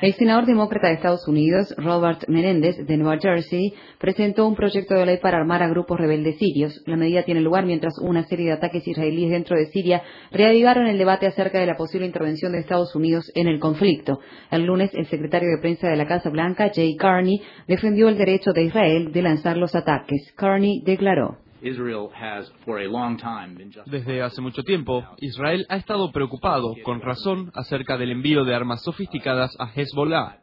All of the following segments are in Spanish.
El senador demócrata de Estados Unidos, Robert Menendez, de Nueva Jersey, presentó un proyecto de ley para armar a grupos rebeldes sirios. La medida tiene lugar mientras una serie de ataques israelíes dentro de Siria reavivaron el debate acerca de la posible intervención de Estados Unidos en el conflicto. El lunes, el secretario de prensa de la Casa Blanca, Jay Carney, defendió el derecho de Israel de lanzar los ataques. Carney declaró. Desde hace mucho tiempo, Israel ha estado preocupado, con razón, acerca del envío de armas sofisticadas a Hezbollah.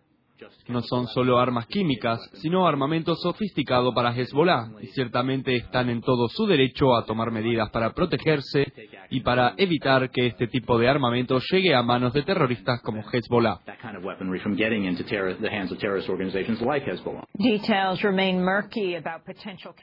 No son solo armas químicas, sino armamento sofisticado para Hezbollah, y ciertamente están en todo su derecho a tomar medidas para protegerse y para evitar que este tipo de armamento llegue a manos de terroristas como Hezbollah.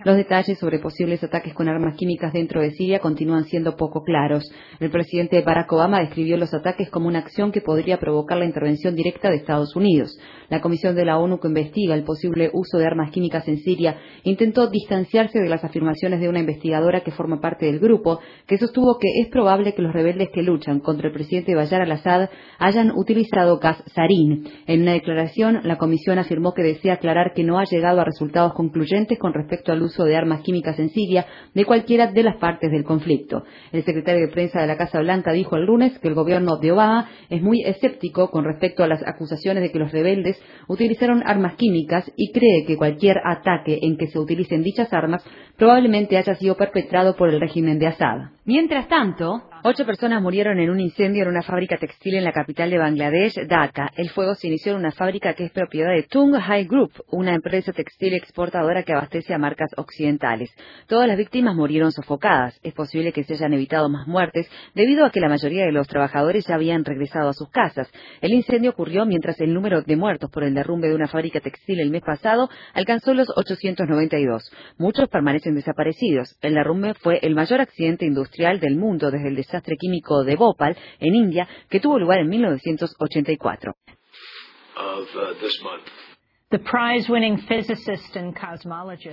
Los detalles sobre posibles ataques con armas químicas dentro de Siria continúan siendo poco claros. El presidente Barack Obama describió los ataques como una acción que podría provocar la intervención directa de Estados Unidos. La Comisión de la ONU que investiga el posible uso de armas químicas en Siria intentó distanciarse de las afirmaciones de una investigadora que forma parte del grupo, que sostuvo que es probable que los rebeldes que luchan contra el presidente Bayar al-Assad hayan utilizado gas sarín. En una declaración, la Comisión afirmó que desea aclarar que no ha llegado a resultados concluyentes con respecto al uso de armas químicas en Siria de cualquiera de las partes del conflicto. El secretario de prensa de la Casa Blanca dijo el lunes que el gobierno de Obama es muy escéptico con respecto a las acusaciones de que los rebeldes utilizaron armas químicas y cree que cualquier ataque en que se utilicen dichas armas probablemente haya sido perpetrado por el régimen de Assad. Mientras tanto, Ocho personas murieron en un incendio en una fábrica textil en la capital de Bangladesh, Dhaka. El fuego se inició en una fábrica que es propiedad de Tung High Group, una empresa textil exportadora que abastece a marcas occidentales. Todas las víctimas murieron sofocadas. Es posible que se hayan evitado más muertes debido a que la mayoría de los trabajadores ya habían regresado a sus casas. El incendio ocurrió mientras el número de muertos por el derrumbe de una fábrica textil el mes pasado alcanzó los 892. Muchos permanecen desaparecidos. El derrumbe fue el mayor accidente industrial del mundo desde el desastre químico de Bhopal, en India, que tuvo lugar en 1984.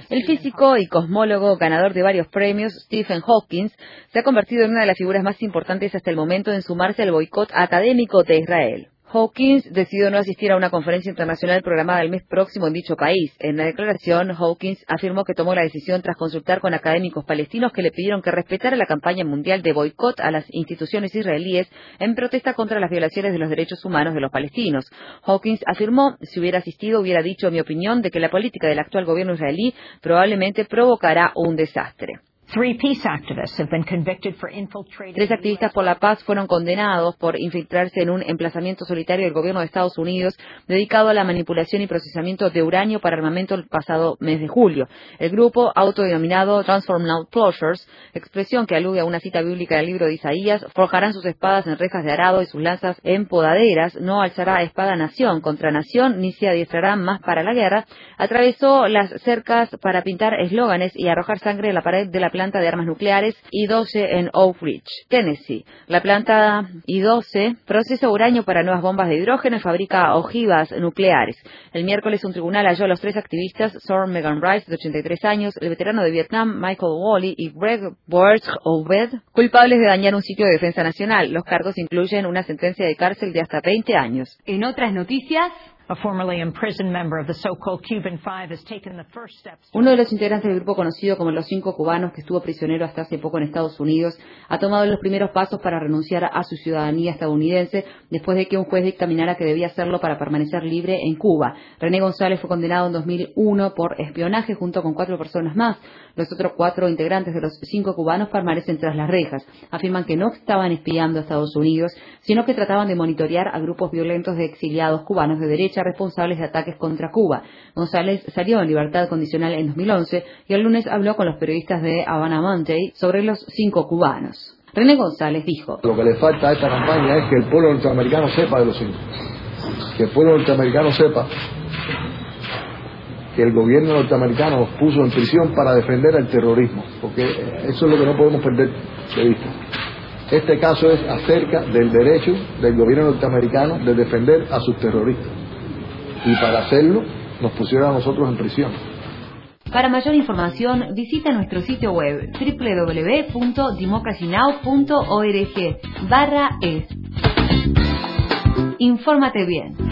El físico y cosmólogo ganador de varios premios, Stephen Hawking, se ha convertido en una de las figuras más importantes hasta el momento en sumarse al boicot académico de Israel. Hawkins decidió no asistir a una conferencia internacional programada el mes próximo en dicho país. En la declaración, Hawkins afirmó que tomó la decisión tras consultar con académicos palestinos que le pidieron que respetara la campaña mundial de boicot a las instituciones israelíes en protesta contra las violaciones de los derechos humanos de los palestinos. Hawkins afirmó, si hubiera asistido, hubiera dicho mi opinión de que la política del actual gobierno israelí probablemente provocará un desastre. Tres activistas por la paz fueron condenados por infiltrarse en un emplazamiento solitario del gobierno de Estados Unidos dedicado a la manipulación y procesamiento de uranio para armamento el pasado mes de julio. El grupo, autodenominado Transform Now Closures, expresión que alude a una cita bíblica del libro de Isaías, forjarán sus espadas en rejas de arado y sus lanzas en podaderas, no alzará espada nación contra nación, ni se adiestrará más para la guerra, atravesó las cercas para pintar eslóganes y arrojar sangre en la pared de la planta de armas nucleares I-12 en Oak Ridge, Tennessee. La planta I-12 procesa uranio para nuevas bombas de hidrógeno y fabrica ojivas nucleares. El miércoles un tribunal halló a los tres activistas, Sor Megan Rice, de 83 años, el veterano de Vietnam, Michael Wally, y Greg Borch Obed, culpables de dañar un sitio de defensa nacional. Los cargos incluyen una sentencia de cárcel de hasta 20 años. En otras noticias, uno de los integrantes del grupo conocido como los cinco cubanos que estuvo prisionero hasta hace poco en Estados Unidos ha tomado los primeros pasos para renunciar a su ciudadanía estadounidense después de que un juez dictaminara que debía hacerlo para permanecer libre en Cuba. René González fue condenado en 2001 por espionaje junto con cuatro personas más. Los otros cuatro integrantes de los cinco cubanos permanecen tras las rejas. Afirman que no estaban espiando a Estados Unidos, sino que trataban de monitorear a grupos violentos de exiliados cubanos de derecha responsables de ataques contra Cuba. González salió en libertad condicional en 2011 y el lunes habló con los periodistas de Havana Monday sobre los cinco cubanos. René González dijo: Lo que le falta a esta campaña es que el pueblo norteamericano sepa de los cinco. Que el pueblo norteamericano sepa que el gobierno norteamericano nos puso en prisión para defender el terrorismo, porque eso es lo que no podemos perder de vista. Este caso es acerca del derecho del gobierno norteamericano de defender a sus terroristas. Y para hacerlo nos pusieron a nosotros en prisión. Para mayor información, visita nuestro sitio web www.democracynow.org barra es. Infórmate bien.